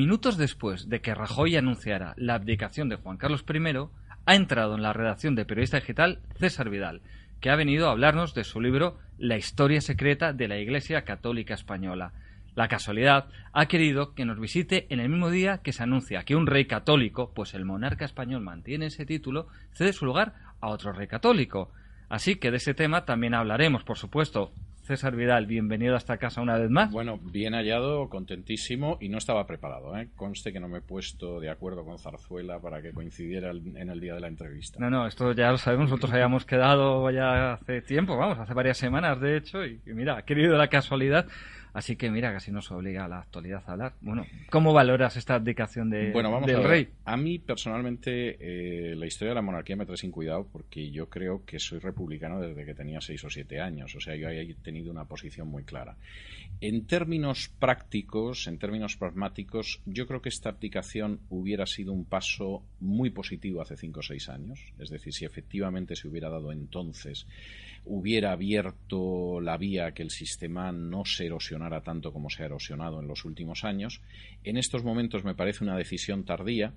minutos después de que Rajoy anunciara la abdicación de Juan Carlos I, ha entrado en la redacción de Periodista Digital César Vidal, que ha venido a hablarnos de su libro La historia secreta de la Iglesia Católica Española. La casualidad ha querido que nos visite en el mismo día que se anuncia que un rey católico, pues el monarca español mantiene ese título, cede su lugar a otro rey católico. Así que de ese tema también hablaremos, por supuesto. César Vidal, bienvenido a esta casa una vez más. Bueno, bien hallado, contentísimo y no estaba preparado. ¿eh? Conste que no me he puesto de acuerdo con Zarzuela para que coincidiera en el día de la entrevista. No, no, esto ya lo sabemos. Nosotros habíamos quedado ya hace tiempo, vamos, hace varias semanas de hecho, y, y mira, ha querido la casualidad Así que mira, casi nos obliga a la actualidad a hablar. Bueno, ¿cómo valoras esta abdicación de, bueno, vamos del a rey? A mí personalmente eh, la historia de la monarquía me trae sin cuidado porque yo creo que soy republicano desde que tenía seis o siete años. O sea, yo he tenido una posición muy clara. En términos prácticos, en términos pragmáticos, yo creo que esta abdicación hubiera sido un paso muy positivo hace cinco o seis años. Es decir, si efectivamente se hubiera dado entonces hubiera abierto la vía a que el sistema no se erosionara tanto como se ha erosionado en los últimos años. En estos momentos me parece una decisión tardía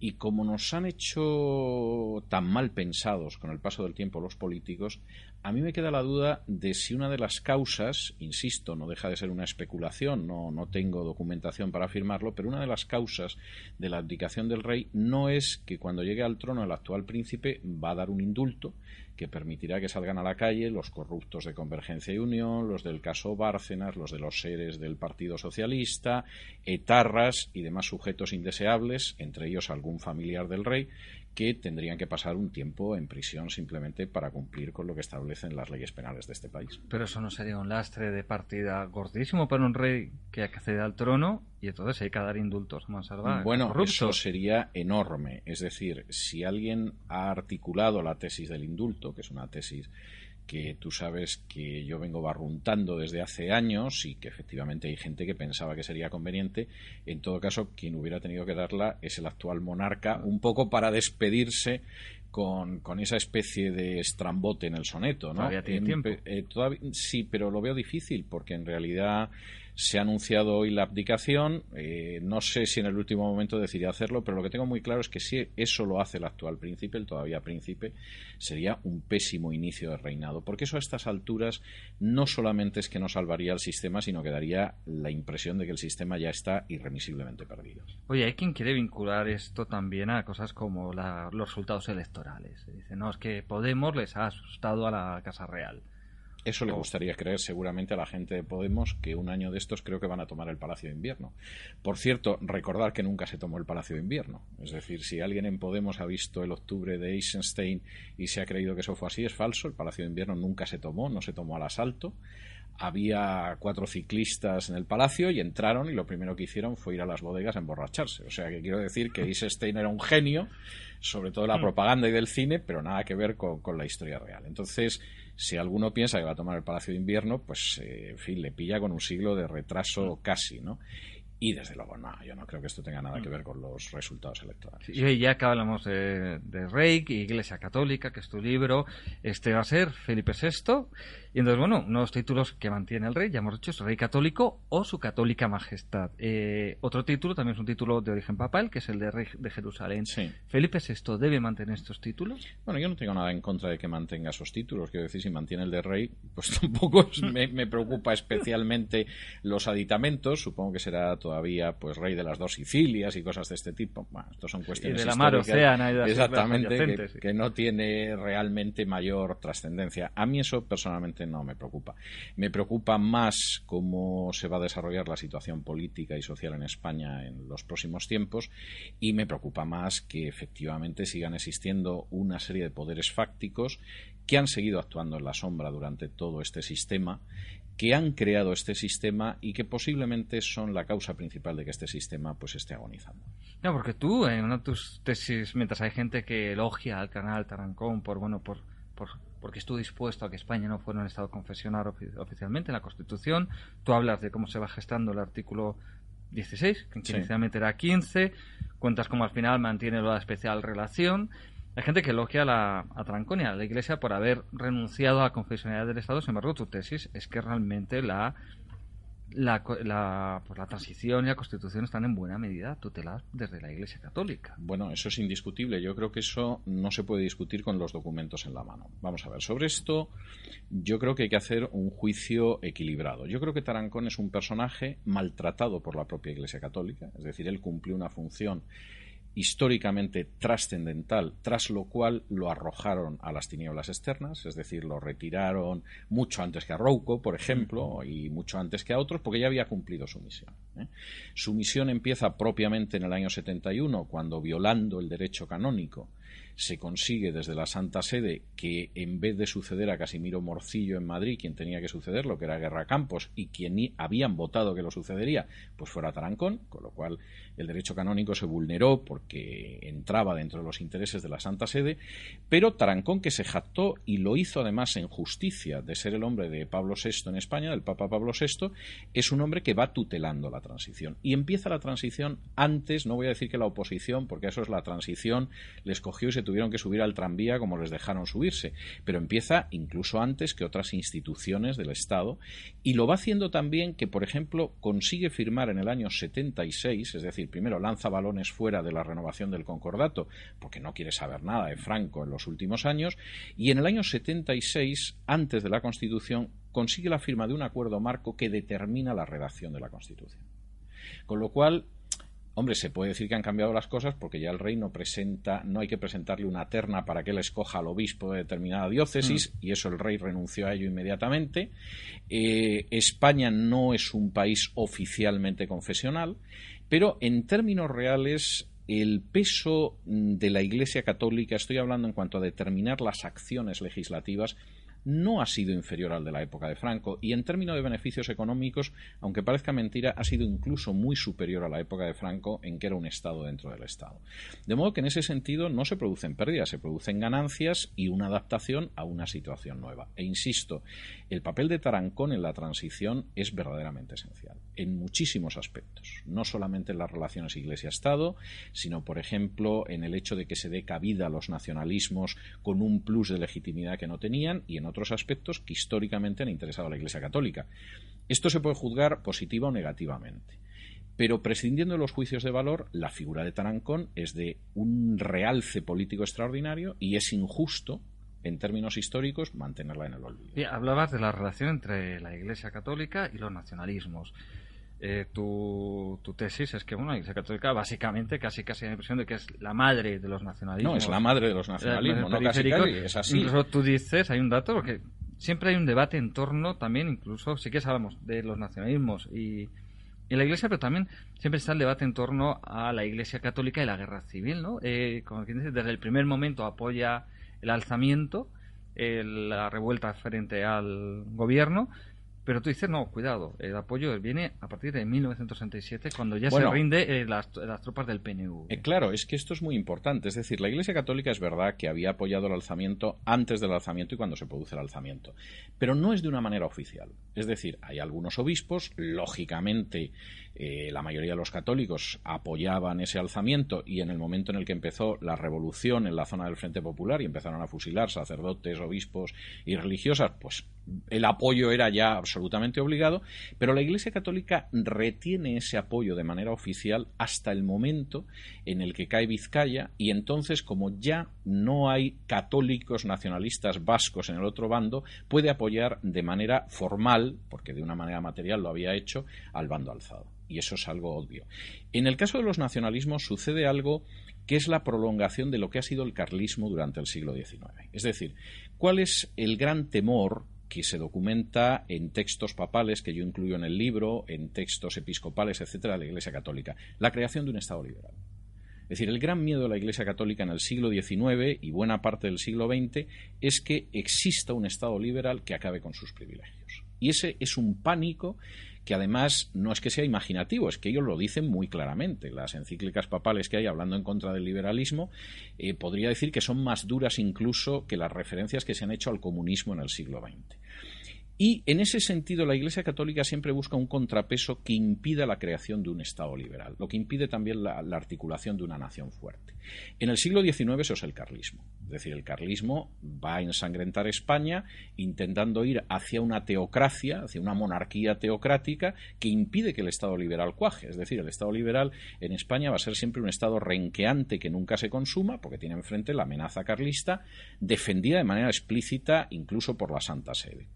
y como nos han hecho tan mal pensados con el paso del tiempo los políticos, a mí me queda la duda de si una de las causas, insisto, no deja de ser una especulación, no, no tengo documentación para afirmarlo, pero una de las causas de la abdicación del rey no es que cuando llegue al trono el actual príncipe va a dar un indulto, que permitirá que salgan a la calle los corruptos de Convergencia y Unión, los del caso Bárcenas, los de los seres del Partido Socialista, etarras y demás sujetos indeseables, entre ellos algún familiar del rey, que tendrían que pasar un tiempo en prisión simplemente para cumplir con lo que establecen las leyes penales de este país. Pero eso no sería un lastre de partida gordísimo para un rey que accede al trono y entonces hay que dar indultos a. Bueno, eso sería enorme. Es decir, si alguien ha articulado la tesis del indulto, que es una tesis que tú sabes que yo vengo barruntando desde hace años y que efectivamente hay gente que pensaba que sería conveniente. En todo caso, quien hubiera tenido que darla es el actual monarca, un poco para despedirse con, esa especie de estrambote en el soneto. ¿no? Todavía tiene tiempo. Eh, sí, pero lo veo difícil porque en realidad se ha anunciado hoy la abdicación. Eh, no sé si en el último momento decidió hacerlo, pero lo que tengo muy claro es que si eso lo hace el actual príncipe, el todavía príncipe, sería un pésimo inicio de reinado. Porque eso a estas alturas no solamente es que no salvaría el sistema, sino que daría la impresión de que el sistema ya está irremisiblemente perdido. Oye, hay quien quiere vincular esto también a cosas como los resultados electorales. Dice, no, es que Podemos les ha asustado a la Casa Real. Eso le gustaría creer seguramente a la gente de Podemos que un año de estos creo que van a tomar el Palacio de Invierno. Por cierto, recordar que nunca se tomó el Palacio de Invierno. Es decir, si alguien en Podemos ha visto el octubre de Eisenstein y se ha creído que eso fue así, es falso. El Palacio de Invierno nunca se tomó, no se tomó al asalto. Había cuatro ciclistas en el palacio y entraron y lo primero que hicieron fue ir a las bodegas a emborracharse. O sea que quiero decir que Eisenstein era un genio, sobre todo la mm. propaganda y del cine, pero nada que ver con, con la historia real. Entonces, si alguno piensa que va a tomar el Palacio de Invierno, pues, eh, en fin, le pilla con un siglo de retraso casi, ¿no? Y desde luego, no, yo no creo que esto tenga nada que ver con los resultados electorales. Y ya que hablamos de, de Rey, Iglesia Católica, que es tu libro, este va a ser Felipe VI y entonces, bueno, unos títulos que mantiene el rey, ya hemos dicho, es rey católico o su católica majestad. Eh, otro título también es un título de origen papal, que es el de rey de Jerusalén. ¿Felipe VI debe mantener estos títulos? Bueno, yo no tengo nada en contra de que mantenga esos títulos. Quiero decir, si mantiene el de rey, pues tampoco me, preocupa especialmente los aditamentos. Supongo que será todavía pues rey de las dos Sicilias y cosas de este tipo. Bueno, estos son cuestiones y de la mar Océana y Exactamente, que no tiene realmente mayor trascendencia. A mí eso personalmente no me preocupa. Me preocupa más cómo se va a desarrollar la situación política y social en España en los próximos tiempos y me preocupa más que efectivamente sigan existiendo una serie de poderes fácticos que han seguido actuando en la sombra durante todo este sistema que han creado este sistema y que posiblemente son la causa principal de que este sistema pues esté agonizando. No, porque tú en una de tus tesis, mientras hay gente que elogia al canal Tarancón por bueno por, por porque estuvo dispuesto a que España no fuera un Estado confesional oficialmente en la Constitución. Tú hablas de cómo se va gestando el artículo 16, que inicialmente era 15, cuentas cómo al final mantiene la especial relación. Hay gente que elogia a, la, a Tranconia, a la Iglesia, por haber renunciado a la confesionalidad del Estado. Sin embargo, tu tesis es que realmente la la, la, pues la transición y la constitución están en buena medida tuteladas desde la Iglesia Católica. Bueno, eso es indiscutible. Yo creo que eso no se puede discutir con los documentos en la mano. Vamos a ver, sobre esto yo creo que hay que hacer un juicio equilibrado. Yo creo que Tarancón es un personaje maltratado por la propia Iglesia Católica, es decir, él cumplió una función históricamente trascendental, tras lo cual lo arrojaron a las tinieblas externas, es decir, lo retiraron mucho antes que a Rouco, por ejemplo, y mucho antes que a otros, porque ya había cumplido su misión. ¿eh? Su misión empieza propiamente en el año 71, cuando, violando el derecho canónico, se consigue desde la Santa Sede que en vez de suceder a Casimiro Morcillo en Madrid, quien tenía que suceder, lo que era Guerra Campos, y quien habían votado que lo sucedería, pues fuera Tarancón, con lo cual el derecho canónico se vulneró porque entraba dentro de los intereses de la Santa Sede, pero Tarancón que se jactó y lo hizo además en justicia de ser el hombre de Pablo VI en España, del Papa Pablo VI, es un hombre que va tutelando la transición. Y empieza la transición antes, no voy a decir que la oposición, porque eso es la transición, les cogió y se tuvieron que subir al tranvía como les dejaron subirse, pero empieza incluso antes que otras instituciones del Estado y lo va haciendo también que, por ejemplo, consigue firmar en el año 76, es decir, primero lanza balones fuera de la renovación del concordato, porque no quiere saber nada de Franco en los últimos años, y en el año 76, antes de la Constitución, consigue la firma de un acuerdo marco que determina la redacción de la Constitución. Con lo cual, Hombre, se puede decir que han cambiado las cosas porque ya el rey no presenta, no hay que presentarle una terna para que él escoja al obispo de determinada diócesis, mm. y eso el rey renunció a ello inmediatamente. Eh, España no es un país oficialmente confesional, pero en términos reales el peso de la Iglesia Católica, estoy hablando en cuanto a determinar las acciones legislativas, no ha sido inferior al de la época de Franco y en términos de beneficios económicos, aunque parezca mentira, ha sido incluso muy superior a la época de Franco en que era un Estado dentro del Estado. De modo que en ese sentido no se producen pérdidas, se producen ganancias y una adaptación a una situación nueva. E insisto, el papel de Tarancón en la transición es verdaderamente esencial, en muchísimos aspectos, no solamente en las relaciones Iglesia-Estado, sino, por ejemplo, en el hecho de que se dé cabida a los nacionalismos con un plus de legitimidad que no tenían y en otros aspectos que históricamente han interesado a la Iglesia Católica. Esto se puede juzgar positiva o negativamente. Pero prescindiendo de los juicios de valor, la figura de Tarancón es de un realce político extraordinario y es injusto en términos históricos, mantenerla en el olvido. hablabas de la relación entre la Iglesia Católica y los nacionalismos. Eh, tu, tesis es que bueno, la Iglesia Católica básicamente casi casi la impresión de que es la madre de los nacionalismos. No, es la madre de los nacionalismos, no casi, es así. Incluso tú dices, hay un dato, porque siempre hay un debate en torno también, incluso, sí que hablamos de los nacionalismos y, y la Iglesia, pero también siempre está el debate en torno a la Iglesia Católica y la guerra civil, ¿no? Eh, como quien dice, desde el primer momento apoya el alzamiento, la revuelta frente al gobierno, pero tú dices, no, cuidado, el apoyo viene a partir de 1967, cuando ya se rinde eh, las, tropas del PNU. Eh, claro, es que esto es muy importante. Es decir, la Iglesia Católica es verdad que había apoyado el alzamiento antes del alzamiento y cuando se produce el alzamiento, pero no es de una manera oficial. Es decir, hay algunos obispos, lógicamente eh, la mayoría de los católicos apoyaban ese alzamiento y en el momento en el que empezó la revolución en la zona del Frente Popular y empezaron a fusilar sacerdotes, obispos y religiosas, pues el apoyo era ya absolutamente obligado, pero la Iglesia Católica retiene ese apoyo de manera oficial hasta el momento en el que cae Vizcaya y entonces como ya no hay católicos nacionalistas vascos en el otro bando, puede apoyar de manera formal, porque de una manera material lo había hecho, al bando alzado. Y eso es algo obvio. En el caso de los nacionalismos sucede algo que es la prolongación de lo que ha sido el carlismo durante el siglo XIX. Es decir, ¿cuál es el gran temor que se documenta en textos papales que yo incluyo en el libro, en textos episcopales, etcétera, de la Iglesia Católica, la creación de un Estado liberal. Es decir, el gran miedo de la Iglesia Católica en el siglo XIX y buena parte del siglo XX es que exista un Estado liberal que acabe con sus privilegios. Y ese es un pánico que además no es que sea imaginativo, es que ellos lo dicen muy claramente. Las encíclicas papales que hay hablando en contra del liberalismo eh, podría decir que son más duras incluso que las referencias que se han hecho al comunismo en el siglo XX. Y en ese sentido, la Iglesia Católica siempre busca un contrapeso que impida la creación de un Estado liberal, lo que impide también la, articulación de una nación fuerte. En el siglo XIX eso es el carlismo. Es decir, el carlismo va a ensangrentar España intentando ir hacia una teocracia, hacia una monarquía teocrática que impide que el Estado liberal cuaje. Es decir, el Estado liberal en España va a ser siempre un Estado renqueante que nunca se consuma, porque tiene enfrente la amenaza carlista, defendida de manera explícita incluso por la Santa Sede.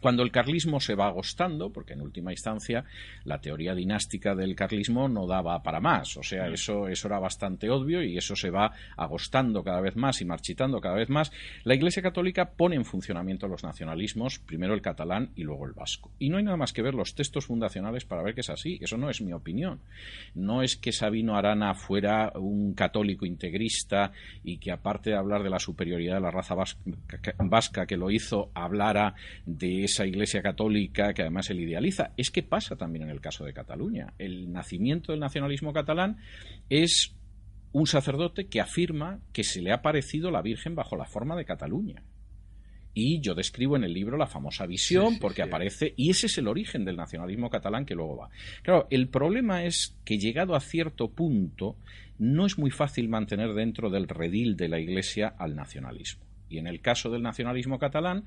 Cuando el carlismo se va agostando, porque en última instancia la teoría dinástica del carlismo no daba para más, o sea, eso, eso era bastante obvio y eso se va agostando cada vez más y marchitando cada vez más, la Iglesia Católica pone en funcionamiento los nacionalismos, primero el catalán y luego el vasco. Y no hay nada más que ver los textos fundacionales para ver que es así, eso no es mi opinión. No es que Sabino Arana fuera un católico integrista y que aparte de hablar de la superioridad de la raza vasca que lo hizo, hablara de esa Iglesia católica que además él idealiza. Es que pasa también en el caso de Cataluña. El nacimiento del nacionalismo catalán es un sacerdote que afirma que se le ha parecido la Virgen bajo la forma de Cataluña. Y yo describo en el libro la famosa visión porque aparece, y ese es el origen del nacionalismo catalán que luego va. Claro, el problema es que llegado a cierto punto no es muy fácil mantener dentro del redil de la Iglesia al nacionalismo. Y en el caso del nacionalismo catalán,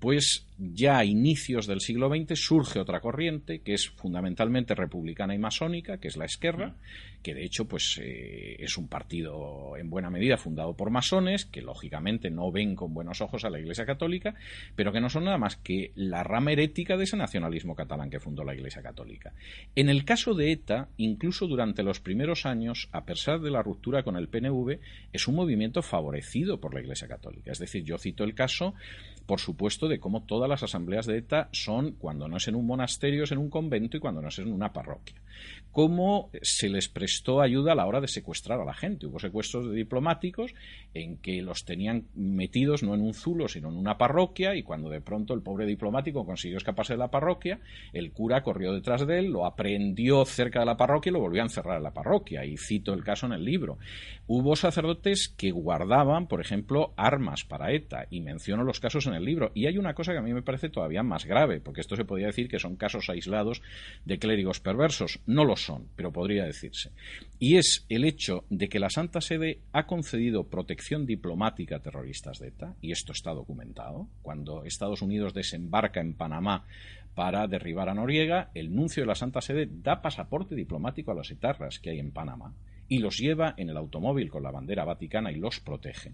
pues ya a inicios del siglo XX surge otra corriente que es fundamentalmente republicana y masónica, que es la Esquerra, que de hecho pues eh, es un partido en buena medida fundado por masones, que lógicamente no ven con buenos ojos a la Iglesia Católica, pero que no son nada más que la rama herética de ese nacionalismo catalán que fundó la Iglesia Católica. En el caso de ETA, incluso durante los primeros años, a pesar de la ruptura con el PNV, es un movimiento favorecido por la Iglesia Católica. Es decir, yo cito el caso por supuesto, de cómo todas las asambleas de ETA son, cuando no es en un monasterio, es en un convento y cuando no es en una parroquia cómo se les prestó ayuda a la hora de secuestrar a la gente. Hubo secuestros de diplomáticos en que los tenían metidos no en un zulo, sino en una parroquia, y cuando de pronto el pobre diplomático consiguió escaparse de la parroquia, el cura corrió detrás de él, lo aprendió cerca de la parroquia y lo volvió a encerrar en la parroquia. Y cito el caso en el libro. Hubo sacerdotes que guardaban, por ejemplo, armas para ETA, y menciono los casos en el libro. Y hay una cosa que a mí me parece todavía más grave, porque esto se podría decir que son casos aislados de clérigos perversos. No lo son, pero podría decirse. Y es el hecho de que la Santa Sede ha concedido protección diplomática a terroristas de ETA, y esto está documentado. Cuando Estados Unidos desembarca en Panamá para derribar a Noriega, el nuncio de la Santa Sede da pasaporte diplomático a los etarras que hay en Panamá y los lleva en el automóvil con la bandera vaticana y los protege.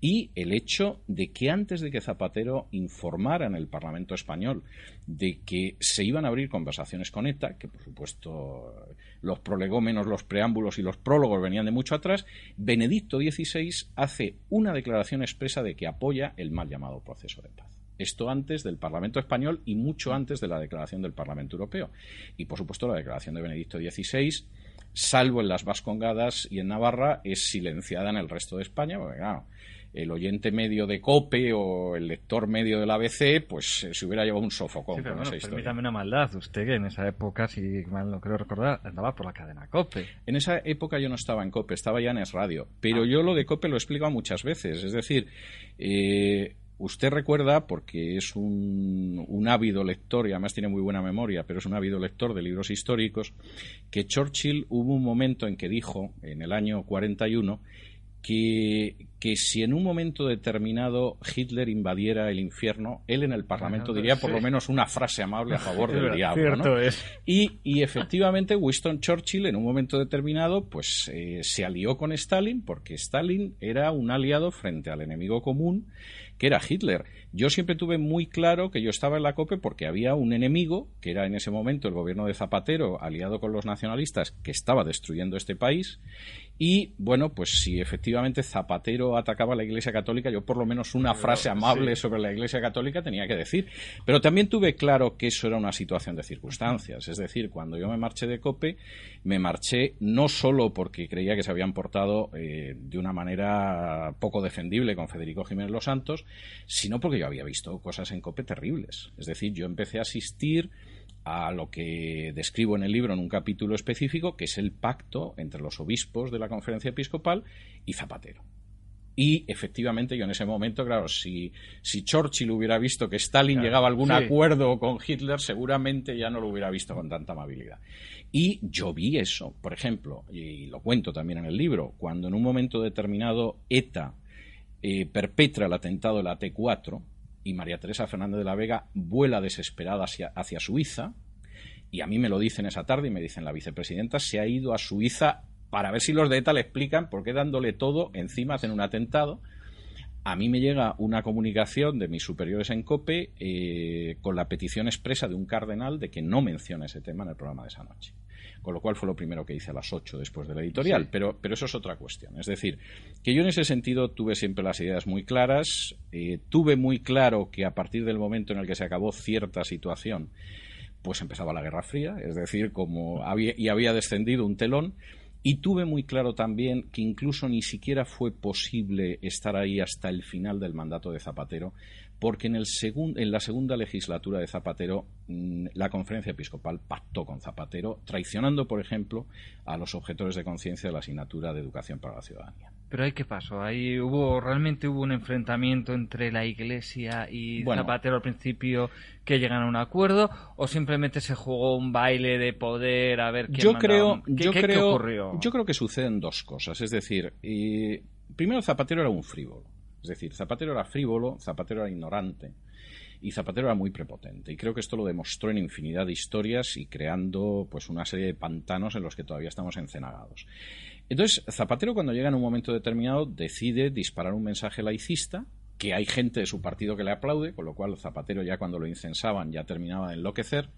Y el hecho de que antes de que Zapatero informara en el Parlamento español de que se iban a abrir conversaciones con ETA, que por supuesto los prolegómenos, los preámbulos y los prólogos venían de mucho atrás, Benedicto XVI hace una declaración expresa de que apoya el mal llamado proceso de paz. Esto antes del Parlamento español y mucho antes de la declaración del Parlamento europeo. Y por supuesto la declaración de Benedicto XVI salvo en las Vascongadas y en Navarra, es silenciada en el resto de España, porque claro, el oyente medio de COPE o el lector medio del ABC, pues eh, se hubiera llevado un sofocón con esa historia. Permítame una maldad, usted que en esa época, si mal no creo recordar, andaba por la cadena COPE. En esa época yo no estaba en COPE, estaba ya en Es Radio, pero ah. yo lo de COPE lo explico muchas veces, es decir, eh, Usted recuerda, porque es un, un, ávido lector y además tiene muy buena memoria, pero es un ávido lector de libros históricos, que Churchill hubo un momento en que dijo, en el año 41, que, que, si en un momento determinado Hitler invadiera el infierno, él en el Parlamento diría por lo menos una frase amable a favor del diablo. ¿no? Y, y, efectivamente Winston Churchill en un momento determinado pues eh, se alió con Stalin porque Stalin era un aliado frente al enemigo común que era Hitler. Yo siempre tuve muy claro que yo estaba en la COPE porque había un enemigo, que era en ese momento el gobierno de Zapatero, aliado con los nacionalistas, que estaba destruyendo este país. Y bueno, pues si efectivamente Zapatero atacaba a la Iglesia Católica, yo por lo menos una frase amable sobre la Iglesia Católica tenía que decir. Pero también tuve claro que eso era una situación de circunstancias. Es decir, cuando yo me marché de COPE, me marché no solo porque creía que se habían portado eh, de una manera poco defendible con Federico Jiménez Los Santos, sino porque yo había visto cosas en COPE terribles. Es decir, yo empecé a asistir a lo que describo en el libro en un capítulo específico, que es el pacto entre los obispos de la conferencia episcopal y Zapatero. Y efectivamente, yo en ese momento, claro, si, si Churchill hubiera visto que Stalin llegaba a algún acuerdo con Hitler, seguramente ya no lo hubiera visto con tanta amabilidad. Y yo vi eso, por ejemplo, y lo cuento también en el libro, cuando en un momento determinado ETA eh, perpetra el atentado de la T4 y María Teresa Fernández de la Vega vuela desesperada hacia, hacia Suiza, y a mí me lo dicen esa tarde y me dicen la vicepresidenta se ha ido a Suiza para ver si los de ETA le explican por qué dándole todo encima hacen un atentado. A mí me llega una comunicación de mis superiores en COPE eh, con la petición expresa de un cardenal de que no mencione ese tema en el programa de esa noche. Con lo cual fue lo primero que hice a las 8 después de la editorial. Pero, pero eso es otra cuestión. Es decir, que yo en ese sentido tuve siempre las ideas muy claras. Eh, tuve muy claro que a partir del momento en el que se acabó cierta situación, pues empezaba la Guerra Fría. Es decir, como había, y había descendido un telón y tuve muy claro también que incluso ni siquiera fue posible estar ahí hasta el final del mandato de Zapatero, porque en, el en la segunda legislatura de Zapatero mm, la conferencia episcopal pactó con Zapatero, traicionando, por ejemplo, a los objetores de conciencia de la asignatura de educación para la ciudadanía. Pero ahí qué pasó, ahí hubo realmente hubo un enfrentamiento entre la Iglesia y Zapatero al principio que llegan a un acuerdo o simplemente se jugó un baile de poder a ver quién yo creo, yo creo, ocurrió? Yo creo que suceden dos cosas, es decir, primero Zapatero era un frívolo, es decir, Zapatero era frívolo, Zapatero era ignorante y Zapatero era muy prepotente. Y creo que esto lo demostró en infinidad de historias y creando pues una serie de pantanos en los que todavía estamos encenagados. Entonces, Zapatero cuando llega en un momento determinado decide disparar un mensaje laicista, que hay gente de su partido que le aplaude, con lo cual Zapatero ya cuando lo incensaban ya terminaba de enloquecer.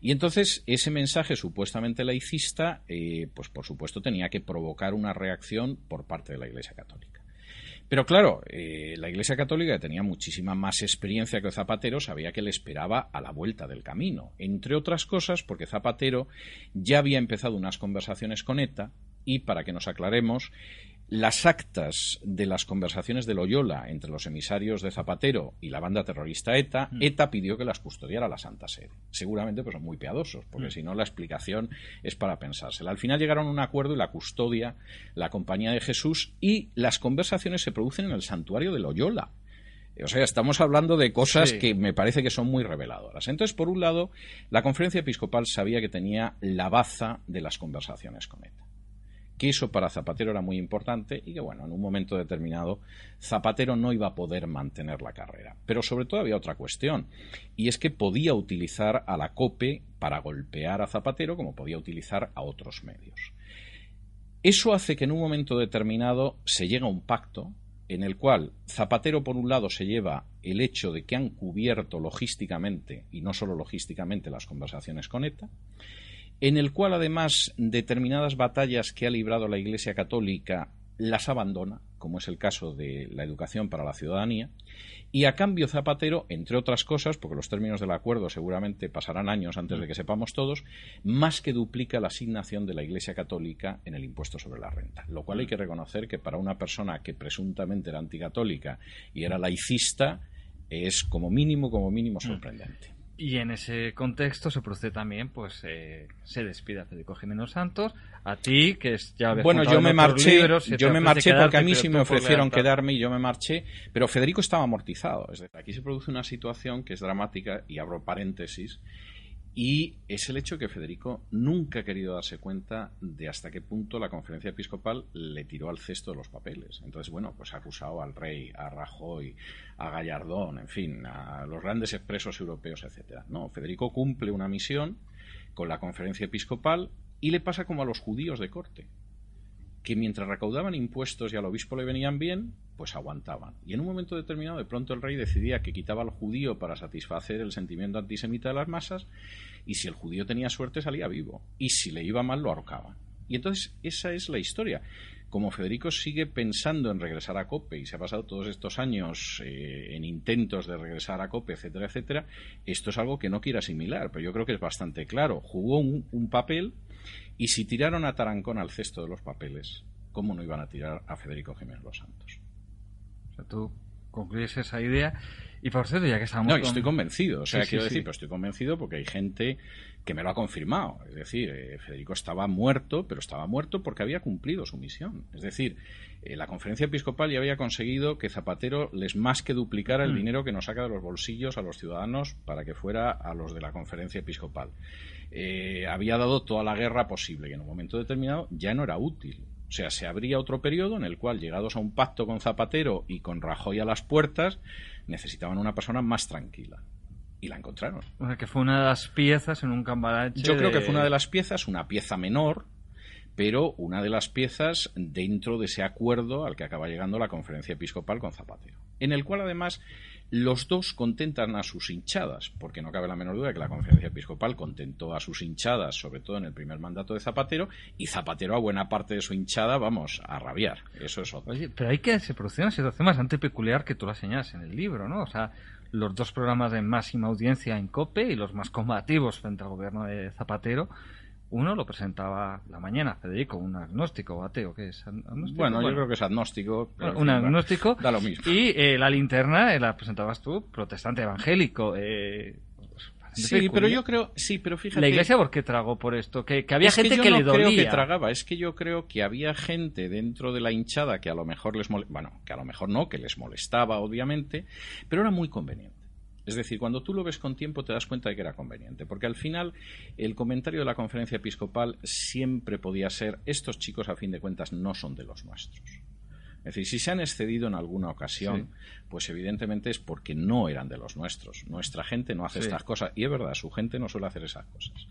Y entonces ese mensaje supuestamente laicista, eh, pues por supuesto tenía que provocar una reacción por parte de la Iglesia Católica. Pero claro, eh, la Iglesia Católica tenía muchísima más experiencia que Zapatero sabía que le esperaba a la vuelta del camino. Entre otras cosas porque Zapatero ya había empezado unas conversaciones con ETA y, para que nos aclaremos, las actas de las conversaciones de Loyola entre los emisarios de Zapatero y la banda terrorista ETA, mm. ETA pidió que las custodiara la Santa Sede. Seguramente pues son muy piadosos, porque mm. si no la explicación es para pensársela. Al final llegaron a un acuerdo y la custodia la Compañía de Jesús y las conversaciones se producen en el santuario de Loyola. O sea, estamos hablando de cosas que me parece que son muy reveladoras. Entonces, por un lado, la conferencia episcopal sabía que tenía la baza de las conversaciones con ETA que eso para Zapatero era muy importante y que, bueno, en un momento determinado Zapatero no iba a poder mantener la carrera. Pero sobre todo había otra cuestión, y es que podía utilizar a la COPE para golpear a Zapatero como podía utilizar a otros medios. Eso hace que en un momento determinado se llegue a un pacto en el cual Zapatero, por un lado, se lleva el hecho de que han cubierto logísticamente, y no solo logísticamente, las conversaciones con ETA, en el cual además determinadas batallas que ha librado la Iglesia Católica las abandona, como es el caso de la educación para la ciudadanía, y a cambio Zapatero, entre otras cosas, porque los términos del acuerdo seguramente pasarán años antes de que sepamos todos, más que duplica la asignación de la Iglesia Católica en el impuesto sobre la renta. Lo cual hay que reconocer que para una persona que presuntamente era anticatólica y era laicista, es como mínimo, como mínimo sorprendente. Y en ese contexto se produce también, pues eh, se despide a Federico Jiménez Santos, a ti, que es, ya Bueno, yo me marché, yo me marché porque a mí sí me ofrecieron quedarme y yo me marché, pero Federico estaba amortizado. Es decir, aquí se produce una situación que es dramática, y abro paréntesis, y es el hecho que Federico nunca ha querido darse cuenta de hasta qué punto la conferencia episcopal le tiró al cesto de los papeles. Entonces, bueno, pues ha acusado al rey, a Rajoy, a Gallardón, en fin, a los grandes expresos europeos, etcétera. No, Federico cumple una misión con la conferencia episcopal y le pasa como a los judíos de corte que mientras recaudaban impuestos y al obispo le venían bien, pues aguantaban. Y en un momento determinado, de pronto el rey decidía que quitaba al judío para satisfacer el sentimiento antisemita de las masas, y si el judío tenía suerte salía vivo, y si le iba mal lo ahorcaban. Y entonces esa es la historia. Como Federico sigue pensando en regresar a COPE y se ha pasado todos estos años eh, en intentos de regresar a COPE, etcétera, etcétera, esto es algo que no quiere asimilar, pero yo creo que es bastante claro. Jugó un papel y si tiraron a Tarancón al cesto de los papeles, ¿cómo no iban a tirar a Federico Jiménez Los Santos? O sea, tú concluyes esa idea Y por cierto, ya que estamos. No, estoy convencido. O sea, quiero decir, pero estoy convencido porque hay gente que me lo ha confirmado. Es decir, eh, Federico estaba muerto, pero estaba muerto porque había cumplido su misión. Es decir, eh, la conferencia episcopal ya había conseguido que Zapatero les más que duplicara el mm. dinero que nos saca de los bolsillos a los ciudadanos para que fuera a los de la conferencia episcopal. Eh, había dado toda la guerra posible, que en un momento determinado ya no era útil. O sea, se abría otro periodo en el cual, llegados a un pacto con Zapatero y con Rajoy a las puertas, necesitaban una persona más tranquila. Y la encontraron. O sea, que fue una de las piezas en un cambalache. Yo creo que fue una de las piezas, una pieza menor, pero una de las piezas dentro de ese acuerdo al que acaba llegando la conferencia episcopal con Zapatero. En el cual, además, los dos contentan a sus hinchadas, porque no cabe la menor duda que la conferencia episcopal contentó a sus hinchadas, sobre todo en el primer mandato de Zapatero, y Zapatero a buena parte de su hinchada, vamos, a rabiar. Eso es otro. Oye, pero hay que se produce una situación bastante peculiar que tú la señalas en el libro, ¿no? O sea, los dos programas de máxima audiencia en COPE y los más combativos frente al gobierno de Zapatero uno lo presentaba la mañana, Federico, un agnóstico o ateo, que es? Bueno, yo creo que es agnóstico. un agnóstico. Da lo mismo. Y eh, la linterna eh, la presentabas tú, protestante evangélico. Eh, pues, sí, pero yo creo, sí, pero fíjate. ¿La iglesia por qué tragó por esto? Que, había gente que, que no le dolía. creo que tragaba, es que yo creo que había gente dentro de la hinchada que a lo mejor les molestaba, bueno, que a lo mejor no, que les molestaba, obviamente, pero era muy conveniente. Es decir, cuando tú lo ves con tiempo te das cuenta de que era conveniente, porque al final el comentario de la conferencia episcopal siempre podía ser, estos chicos a fin de cuentas no son de los nuestros. Es decir, si se han excedido en alguna ocasión, pues evidentemente es porque no eran de los nuestros. Nuestra gente no hace estas cosas. Y es verdad, su gente no suele hacer esas cosas.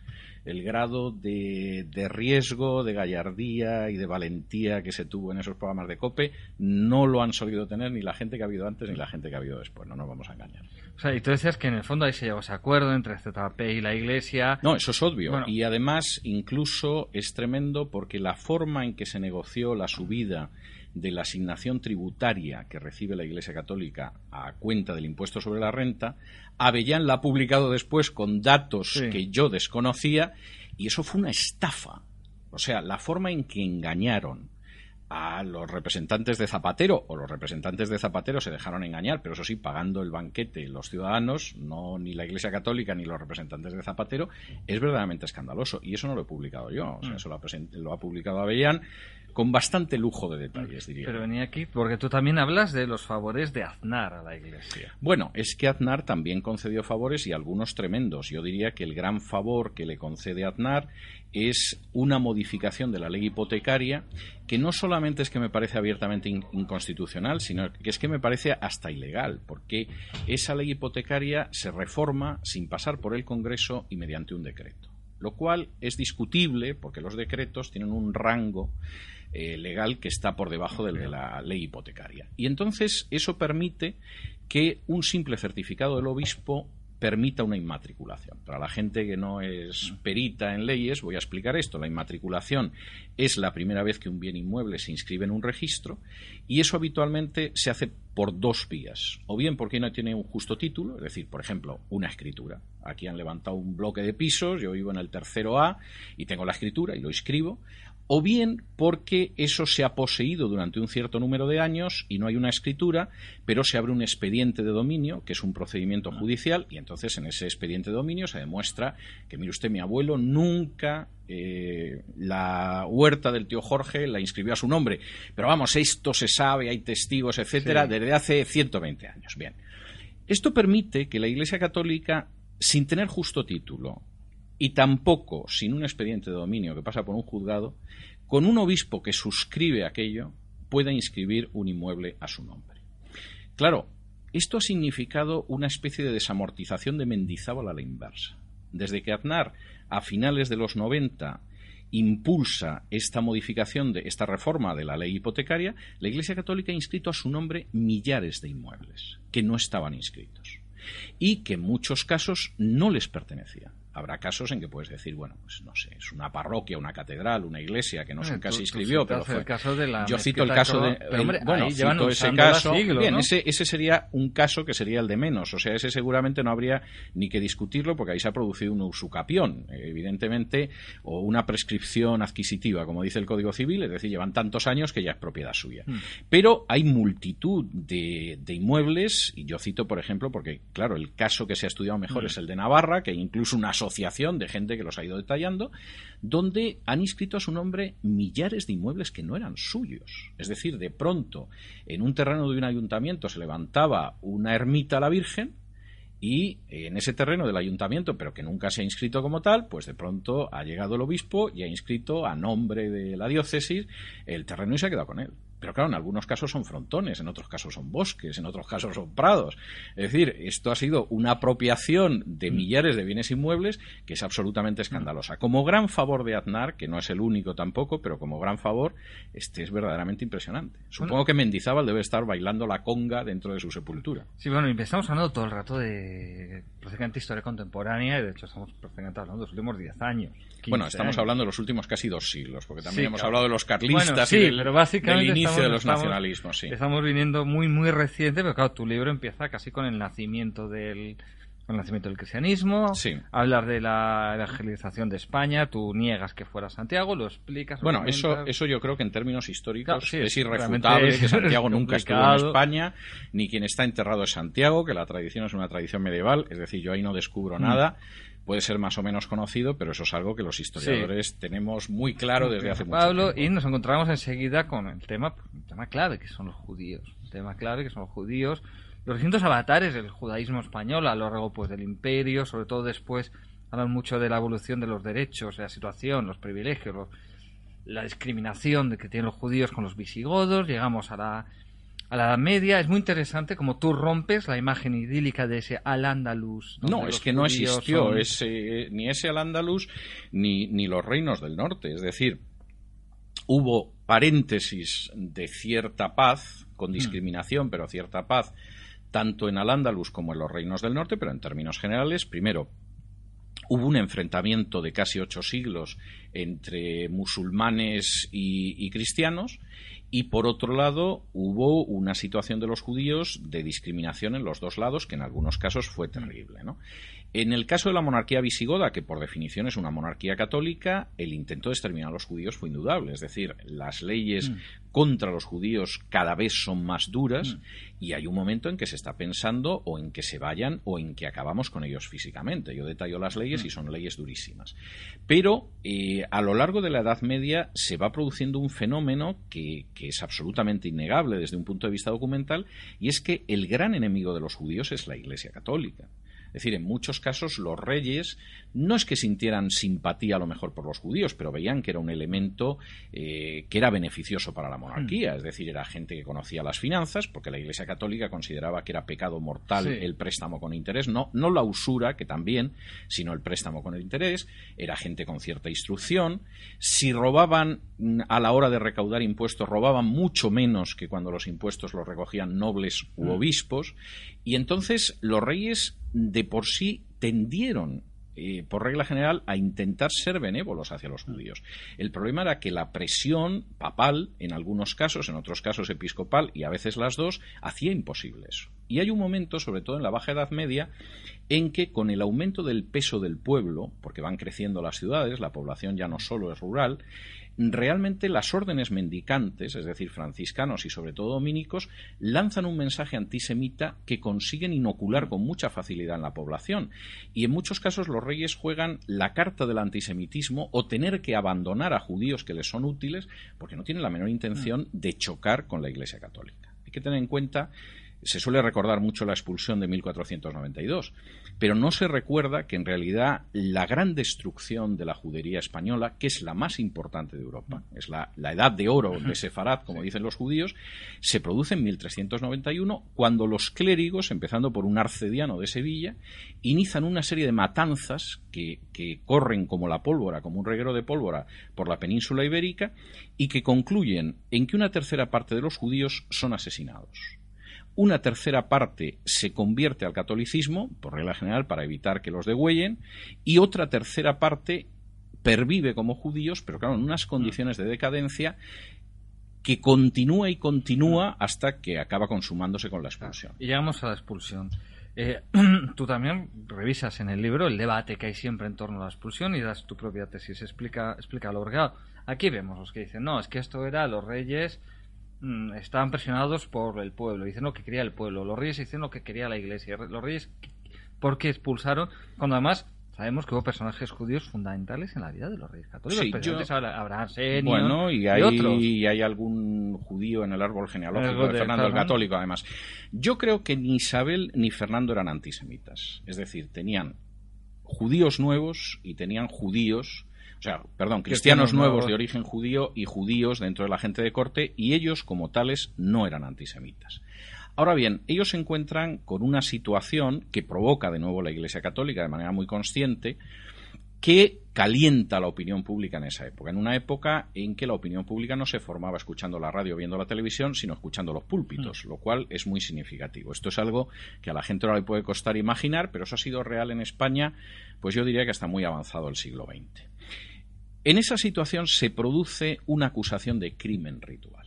El grado de, de, riesgo, de gallardía y de valentía que se tuvo en esos programas de COPE no lo han solido tener ni la gente que ha habido antes ni la gente que ha habido después. No nos vamos a engañar. O sea, y tú decías que en el fondo ahí se llegó ese acuerdo entre ZP y la Iglesia. No, eso es obvio. Y además, incluso es tremendo porque la forma en que se negoció la subida de la asignación tributaria que recibe la Iglesia Católica a cuenta del impuesto sobre la renta, Avellán la ha publicado después con datos que yo desconocía y eso fue una estafa. O sea, la forma en que engañaron a los representantes de Zapatero o los representantes de Zapatero se dejaron engañar, pero eso sí, pagando el banquete los ciudadanos, no ni la Iglesia Católica ni los representantes de Zapatero, es verdaderamente escandaloso. Y eso no lo he publicado yo, o sea, mm. eso lo ha, lo ha publicado Avellán con bastante lujo de detalles, diría. Pero venía aquí porque tú también hablas de los favores de Aznar a la Iglesia. Bueno, es que Aznar también concedió favores y algunos tremendos. Yo diría que el gran favor que le concede Aznar es una modificación de la ley hipotecaria que no solamente es que me parece abiertamente inconstitucional, sino que es que me parece hasta ilegal, porque esa ley hipotecaria se reforma sin pasar por el Congreso y mediante un decreto. Lo cual es discutible porque los decretos tienen un rango eh, legal que está por debajo del de la ley hipotecaria. Y entonces eso permite que un simple certificado del obispo permita una inmatriculación. Para la gente que no es perita en leyes, voy a explicar esto. La inmatriculación es la primera vez que un bien inmueble se inscribe en un registro y eso habitualmente se hace por dos vías. O bien porque no tiene un justo título, es decir, por ejemplo, una escritura. Aquí han levantado un bloque de pisos, yo vivo en el tercero A y tengo la escritura y lo escribo o bien porque eso se ha poseído durante un cierto número de años y no hay una escritura, pero se abre un expediente de dominio, que es un procedimiento ah. judicial, y entonces en ese expediente de dominio se demuestra que, mire usted, mi abuelo nunca eh, la huerta del tío Jorge la inscribió a su nombre. Pero vamos, esto se sabe, hay testigos, etcétera, desde hace 120 años. Bien. Esto permite que la Iglesia Católica, sin tener justo título, y tampoco sin un expediente de dominio que pasa por un juzgado, con un obispo que suscribe aquello, pueda inscribir un inmueble a su nombre. Claro, esto ha significado una especie de desamortización de Mendizábal a la inversa. Desde que Aznar, a finales de los 90, impulsa esta modificación de esta reforma de la ley hipotecaria, la Iglesia Católica ha inscrito a su nombre millares de inmuebles que no estaban inscritos y que en muchos casos no les pertenecían Habrá casos en que puedes decir, bueno, pues no sé, es una parroquia, una catedral, una iglesia que no sé qué se inscribió, pero fue. Yo cito el caso de. bueno, cito ese caso. bien, ese, ese sería un caso que sería el de menos. O sea, ese seguramente no habría ni que discutirlo porque ahí se ha producido un usucapión, evidentemente, o una prescripción adquisitiva, como dice el Código Civil, es decir, llevan tantos años que ya es propiedad suya. Hmm. Pero hay multitud de, inmuebles, y yo cito, por ejemplo, porque, claro, el caso que se ha estudiado mejor hmm. es el de Navarra, que incluso una asociación de gente que los ha ido detallando, donde han inscrito a su nombre millares de inmuebles que no eran suyos. Es decir, de pronto, en un terreno de un ayuntamiento se levantaba una ermita a la Virgen, y en ese terreno del ayuntamiento, pero que nunca se ha inscrito como tal, pues de pronto ha llegado el obispo y ha inscrito a nombre de la diócesis el terreno y se ha quedado con él. Pero claro, en algunos casos son frontones, en otros casos son bosques, en otros casos son prados. Es decir, esto ha sido una apropiación de mm. millares de bienes inmuebles que es absolutamente escandalosa. Mm. Como gran favor de Aznar, que no es el único tampoco, pero como gran favor, este es verdaderamente impresionante. Supongo que Mendizábal debe estar bailando la conga dentro de su sepultura. Sí, bueno, empezamos hablando todo el rato de prácticamente historia contemporánea y de hecho estamos prácticamente hablando de los últimos 10 años. Bueno, estamos hablando de los últimos casi dos siglos, porque también hemos hablado de los carlistas y del, inicio de los nacionalismos. Sí. Estamos viniendo muy, muy reciente, pero claro, tu libro empieza casi con el nacimiento del, el nacimiento del cristianismo, sí. hablar de la evangelización de España, tú niegas que fuera Santiago, lo explicas. Bueno, eso, eso yo creo que en términos históricos es irrefutable que Santiago nunca estuvo en España, ni quien está enterrado es Santiago, que la tradición es una tradición medieval, es decir, yo ahí no descubro mm. nada puede ser más o menos conocido, pero eso es algo que los historiadores tenemos muy claro desde hace mucho Pablo, tiempo. Y nos encontramos enseguida con el tema, el tema clave, que son los judíos. El tema clave, que son los judíos. Los distintos avatares del judaísmo español a lo largo pues, del imperio, sobre todo después, hablan mucho de la evolución de los derechos, de la situación, los privilegios, la discriminación de que tienen los judíos con los visigodos. Llegamos a la a la Edad Media. Es muy interesante como tú rompes la imagen idílica de ese Al-Ándalus. No, es que no existió ese, ni ese Al-Ándalus ni, ni los reinos del norte. Es decir, hubo paréntesis de cierta paz, con hmm. discriminación, pero cierta paz, tanto en Al-Ándalus como en los reinos del norte, pero en términos generales, primero, hubo un enfrentamiento de casi ocho siglos entre musulmanes y cristianos, y por otro lado, hubo una situación de los judíos de discriminación en los dos lados, que en algunos casos fue terrible. ¿no? En el caso de la monarquía visigoda, que por definición es una monarquía católica, el intento de exterminar a los judíos fue indudable. Es decir, las leyes mm. contra los judíos cada vez son más duras mm. y hay un momento en que se está pensando o en que se vayan o en que acabamos con ellos físicamente. Yo detallo las leyes y mm. son leyes durísimas. Pero eh, a lo largo de la Edad Media se va produciendo un fenómeno que, que es absolutamente innegable desde un punto de vista documental y es que el gran enemigo de los judíos es la Iglesia Católica. Es decir, en muchos casos los reyes no es que sintieran simpatía a lo mejor por los judíos, pero veían que era un elemento eh, que era beneficioso para la monarquía. Hmm. Es decir, era gente que conocía las finanzas, porque la Iglesia Católica consideraba que era pecado mortal el préstamo con interés, no, no la usura, que también, sino el préstamo con el interés. Era gente con cierta instrucción. Si robaban mm, a la hora de recaudar impuestos, robaban mucho menos que cuando los impuestos los recogían nobles u hmm. obispos. Y entonces los reyes de por sí tendieron eh, por regla general, a intentar ser benévolos hacia los judíos. El problema era que la presión papal, en algunos casos, en otros casos episcopal y a veces las dos, hacía imposible eso. Y hay un momento, sobre todo en la Baja Edad Media, en que con el aumento del peso del pueblo, porque van creciendo las ciudades, la población ya no solo es rural, realmente las órdenes mendicantes, es decir, franciscanos y sobre todo dominicos, lanzan un mensaje antisemita que consiguen inocular con mucha facilidad en la población. Y en muchos casos los reyes juegan la carta del antisemitismo o tener que abandonar a judíos que les son útiles porque no tienen la menor intención de chocar con la Iglesia Católica. Hay que tener en cuenta se suele recordar mucho la expulsión de 1492, pero no se recuerda que en realidad la gran destrucción de la judería española, que es la más importante de Europa, es la, edad de oro de Sefarad, como dicen los judíos, se produce en 1391 cuando los clérigos, empezando por un arcediano de Sevilla, inician una serie de matanzas que, que corren como la pólvora, como un reguero de pólvora por la península ibérica y que concluyen en que una tercera parte de los judíos son asesinados una tercera parte se convierte al catolicismo, por regla general, para evitar que los degüellen, y otra tercera parte pervive como judíos, pero claro, en unas condiciones de decadencia que continúa y continúa hasta que acaba consumándose con la expulsión. Y llegamos a la expulsión. Eh, tú también revisas en el libro el debate que hay siempre en torno a la expulsión y das tu propia tesis. Explica, explica lo aquí vemos los que dicen, no, es que esto era los reyes Mm, estaban presionados por el pueblo, dicen lo que quería el pueblo, los reyes dicen lo que quería la iglesia, los reyes ¿por qué expulsaron, cuando además sabemos que hubo personajes judíos fundamentales en la vida de los reyes católicos, sí, Abraham bueno, y hay, hay algún judío en el árbol genealógico de, Fernando el Católico, además. Yo creo que ni Isabel ni Fernando eran antisemitas, es decir, tenían judíos nuevos y tenían judíos o sea, perdón, cristianos nuevos de origen judío y judíos dentro de la gente de corte, y ellos, como tales, no eran antisemitas. Ahora bien, ellos se encuentran con una situación que provoca de nuevo la Iglesia Católica de manera muy consciente, que calienta la opinión pública en esa época, en una época en que la opinión pública no se formaba escuchando la radio o viendo la televisión, sino escuchando los púlpitos, mm. lo cual es muy significativo. Esto es algo que a la gente no le puede costar imaginar, pero eso ha sido real en España, pues yo diría que hasta muy avanzado el siglo XX. En esa situación se produce una acusación de crimen ritual,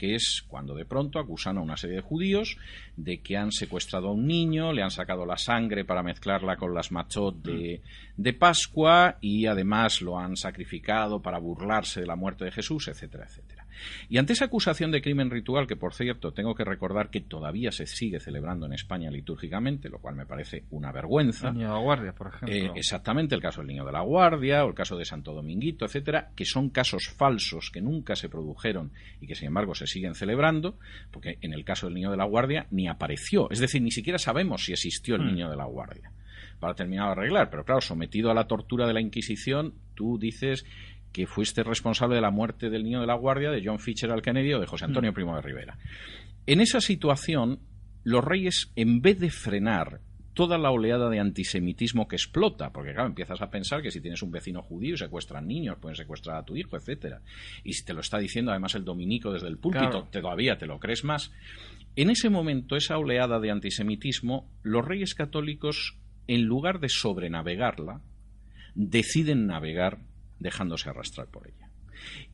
que es cuando de pronto acusan a una serie de judíos de que han secuestrado a un niño, le han sacado la sangre para mezclarla con las machot de, de Pascua y además lo han sacrificado para burlarse de la muerte de Jesús, etcétera, etcétera. Y ante esa acusación de crimen ritual, que por cierto tengo que recordar que todavía se sigue celebrando en España litúrgicamente, lo cual me parece una vergüenza. El niño de la Guardia, por ejemplo. Eh, exactamente, el caso del niño de la Guardia o el caso de Santo Dominguito, etcétera, que son casos falsos que nunca se produjeron y que sin embargo se siguen celebrando, porque en el caso del niño de la Guardia ni apareció, es decir, ni siquiera sabemos si existió el hmm. niño de la Guardia para terminar de arreglar. Pero claro, sometido a la tortura de la Inquisición, tú dices que fuiste responsable de la muerte del niño de la guardia de John Fitzgerald Kennedy o de José Antonio mm. Primo de Rivera. En esa situación, los reyes, en vez de frenar toda la oleada de antisemitismo que explota, porque claro, empiezas a pensar que si tienes un vecino judío y secuestran niños, pueden secuestrar a tu hijo, etcétera. Y si te lo está diciendo además el dominico desde el púlpito, todavía te lo crees más. En ese momento, esa oleada de antisemitismo, los reyes católicos, en lugar de sobrenavegarla, deciden navegar dejándose arrastrar por ella.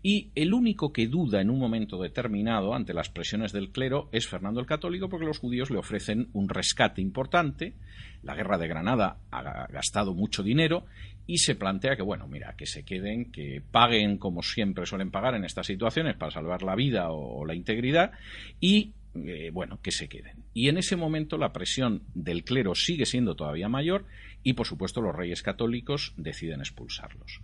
Y el único que duda en un momento determinado ante las presiones del clero es Fernando el Católico porque los judíos le ofrecen un rescate importante. La guerra de Granada ha gastado mucho dinero y se plantea que, bueno, mira, que se queden, que paguen como siempre suelen pagar en estas situaciones para salvar la vida o, la integridad y, eh, bueno, que se queden. Y en ese momento la presión del clero sigue siendo todavía mayor y, por supuesto, los reyes católicos deciden expulsarlos.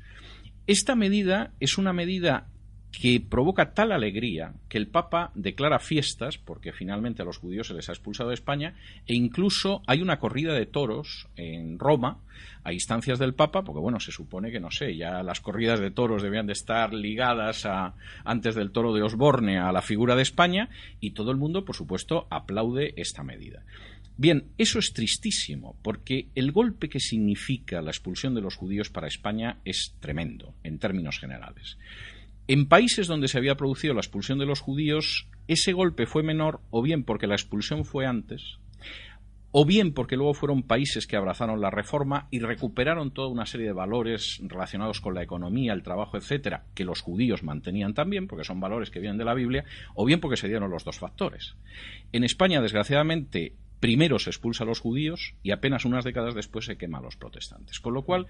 Esta medida es una medida que provoca tal alegría que el Papa declara fiestas, porque finalmente a los judíos se les ha expulsado de España, e incluso hay una corrida de toros en Roma a instancias del Papa, porque bueno, se supone que no sé, ya las corridas de toros debían de estar ligadas a, antes del toro de Osborne a la figura de España, y todo el mundo, por supuesto, aplaude esta medida. Bien, eso es tristísimo, porque el golpe que significa la expulsión de los judíos para España es tremendo, en términos generales. En países donde se había producido la expulsión de los judíos, ese golpe fue menor o bien porque la expulsión fue antes, o bien porque luego fueron países que abrazaron la reforma y recuperaron toda una serie de valores relacionados con la economía, el trabajo, etcétera, que los judíos mantenían también, porque son valores que vienen de la Biblia, o bien porque se dieron los dos factores. En España, desgraciadamente, primero se expulsa a los judíos y apenas unas décadas después se quema a los protestantes. Con lo cual,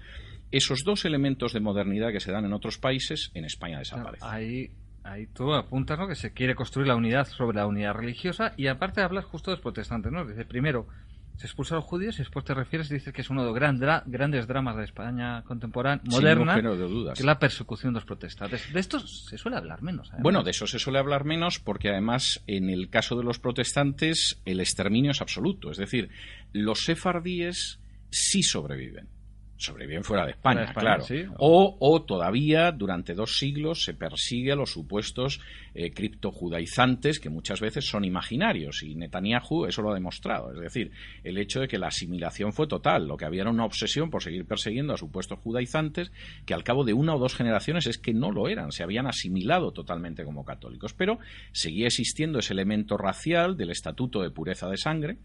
esos dos elementos de modernidad que se dan en otros países, en España desaparecen. Ahí, ahí tú apuntas ¿no? que se quiere construir la unidad sobre la unidad religiosa y aparte hablas justo de los protestantes. ¿no? Dice, primero, se expulsa a los judíos y después te refieres y dices que es uno de los grandes dramas de España contemporánea, moderna, que es la persecución de los protestantes. De esto se suele hablar menos. Bueno, de eso se suele hablar menos porque además en el caso de los protestantes el exterminio es absoluto. Es decir, los sefardíes sí sobreviven. Sobreviven fuera de España, claro. O, o, todavía durante dos siglos se persigue a los supuestos eh, criptojudaizantes que muchas veces son imaginarios y Netanyahu eso lo ha demostrado. Es decir, el hecho de que la asimilación fue total, lo que había era una obsesión por seguir persiguiendo a supuestos judaizantes que al cabo de una o dos generaciones es que no lo eran, se habían asimilado totalmente como católicos. Pero seguía existiendo ese elemento racial del estatuto de pureza de sangre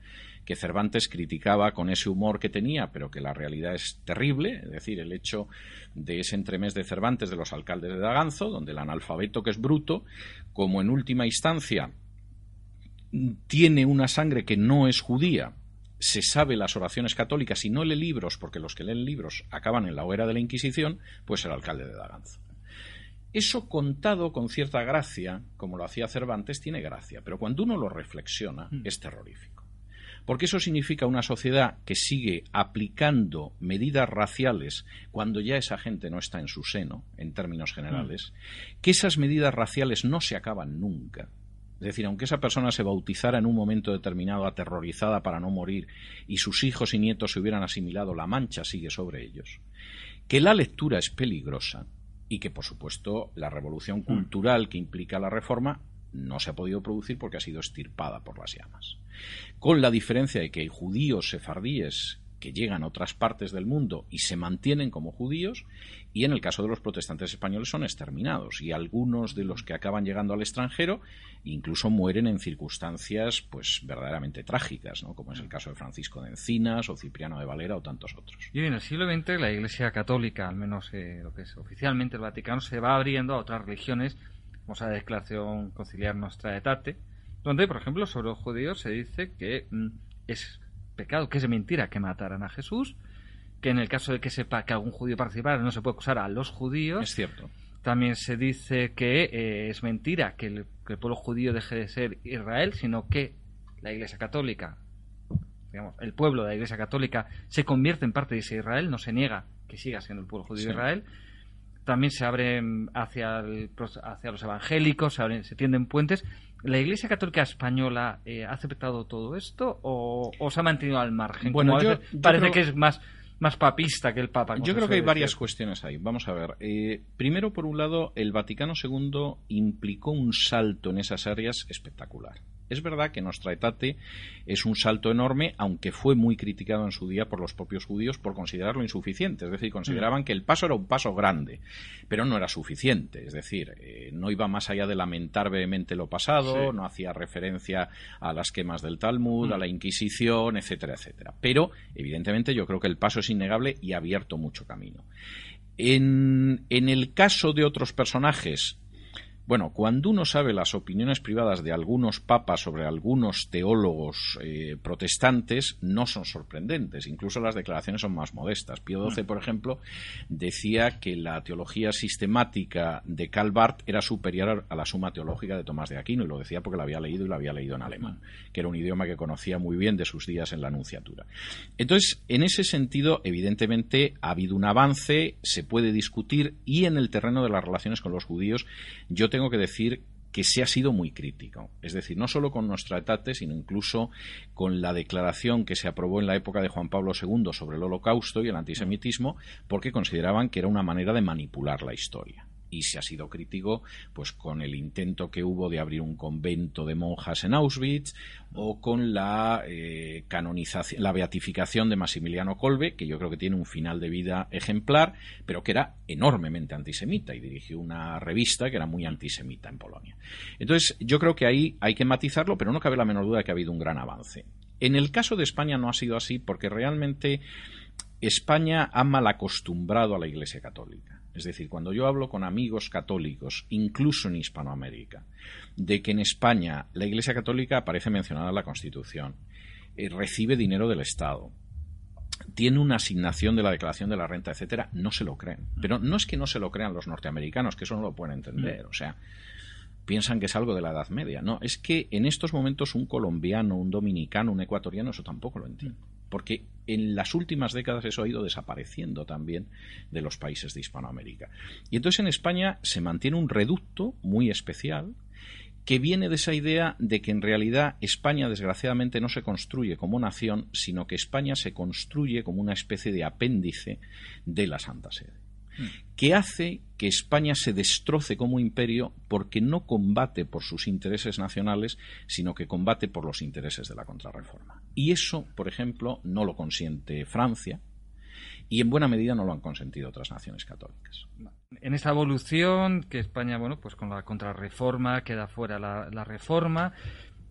que Cervantes criticaba con ese humor que tenía, pero que la realidad es terrible, es decir, el hecho de ese entremés de Cervantes de los alcaldes de Daganzo, donde el analfabeto que es bruto, como en última instancia tiene una sangre que no es judía, se sabe las oraciones católicas y no lee libros, porque los que leen libros acaban en la hoguera de la Inquisición, pues el alcalde de Daganzo. Eso contado con cierta gracia, como lo hacía Cervantes, tiene gracia, pero cuando uno lo reflexiona mm. es terrorífico. Porque eso significa una sociedad que sigue aplicando medidas raciales cuando ya esa gente no está en su seno, en términos generales, mm. que esas medidas raciales no se acaban nunca. Es decir, aunque esa persona se bautizara en un momento determinado aterrorizada para no morir y sus hijos y nietos se hubieran asimilado, la mancha sigue sobre ellos. Que la lectura es peligrosa y que, por supuesto, la revolución mm. cultural que implica la reforma no se ha podido producir porque ha sido estirpada por las llamas. Con la diferencia de que hay judíos sefardíes que llegan a otras partes del mundo y se mantienen como judíos, y en el caso de los protestantes españoles son exterminados, y algunos de los que acaban llegando al extranjero incluso mueren en circunstancias pues verdaderamente trágicas, ¿no? como es el caso de Francisco de Encinas o Cipriano de Valera o tantos otros. Y en el siglo XX la Iglesia Católica, al menos eh, lo que es oficialmente el Vaticano, se va abriendo a otras religiones vamos a la declaración conciliar Nostra Aetate, donde, por ejemplo, sobre los judíos se dice que mm, es pecado, que es mentira que mataran a Jesús, que en el caso de que sepa que algún judío participara no se puede acusar a los judíos. Es cierto. También se dice que eh, es mentira que el, pueblo judío deje de ser Israel, sino que la Iglesia Católica, digamos, el pueblo de la Iglesia Católica se convierte en parte de Israel, no se niega que siga siendo el pueblo judío de Israel también se abren hacia, hacia los evangélicos, se, se tienden puentes. ¿La Iglesia Católica Española eh, ha aceptado todo esto o, se ha mantenido al margen? Bueno, yo, parece que es más, más papista que el Papa. Yo creo que hay varias cuestiones ahí. Vamos a ver. Eh, primero, por un lado, el Vaticano II implicó un salto en esas áreas espectacular. Es verdad que Nostra Aetate es un salto enorme, aunque fue muy criticado en su día por los propios judíos por considerarlo insuficiente. Es decir, consideraban mm. que el paso era un paso grande, pero no era suficiente. Es decir, eh, no iba más allá de lamentar vehemente lo pasado, no hacía referencia a las quemas del Talmud, a mm. la Inquisición, etcétera, etcétera. Pero, evidentemente, yo creo que el paso es innegable y ha abierto mucho camino. En, en el caso de otros personajes, bueno, cuando uno sabe las opiniones privadas de algunos papas sobre algunos teólogos eh, protestantes, no son sorprendentes. Incluso las declaraciones son más modestas. Pío XII, por ejemplo, decía que la teología sistemática de Calvart era superior a la suma teológica de Tomás de Aquino, y lo decía porque la había leído y la había leído en alemán, que era un idioma que conocía muy bien de sus días en la Anunciatura. Entonces, en ese sentido, evidentemente, ha habido un avance, se puede discutir, y en el terreno de las relaciones con los judíos, yo tengo que decir que se ha sido muy crítico. Es decir, no solo con nuestra etate, sino incluso con la declaración que se aprobó en la época de Juan Pablo II sobre el holocausto y el antisemitismo, porque consideraban que era una manera de manipular la historia y se ha sido crítico pues con el intento que hubo de abrir un convento de monjas en Auschwitz o con la eh, canonización la beatificación de Maximiliano Kolbe que yo creo que tiene un final de vida ejemplar pero que era enormemente antisemita y dirigió una revista que era muy antisemita en Polonia. Entonces yo creo que ahí hay que matizarlo pero no cabe la menor duda de que ha habido un gran avance. En el caso de España no ha sido así porque realmente España ha mal acostumbrado a la Iglesia Católica es decir, cuando yo hablo con amigos católicos, incluso en Hispanoamérica, de que en España la Iglesia Católica aparece mencionada en la Constitución, eh, recibe dinero del Estado, tiene una asignación de la declaración de la renta, etcétera, no se lo creen. Pero no es que no se lo crean los norteamericanos, que eso no lo pueden entender. O sea, piensan que es algo de la Edad Media. No, es que en estos momentos un colombiano, un dominicano, un ecuatoriano, eso tampoco lo entiende porque en las últimas décadas eso ha ido desapareciendo también de los países de Hispanoamérica. Y entonces en España se mantiene un reducto muy especial que viene de esa idea de que en realidad España desgraciadamente no se construye como nación, sino que España se construye como una especie de apéndice de la Santa Sede mm. que hace que España se destroce como imperio porque no combate por sus intereses nacionales, sino que combate por los intereses de la contrarreforma. Y eso, por ejemplo, no lo consiente Francia, y en buena medida no lo han consentido otras naciones católicas. En esta evolución que España, bueno, pues con la contrarreforma queda fuera la, reforma,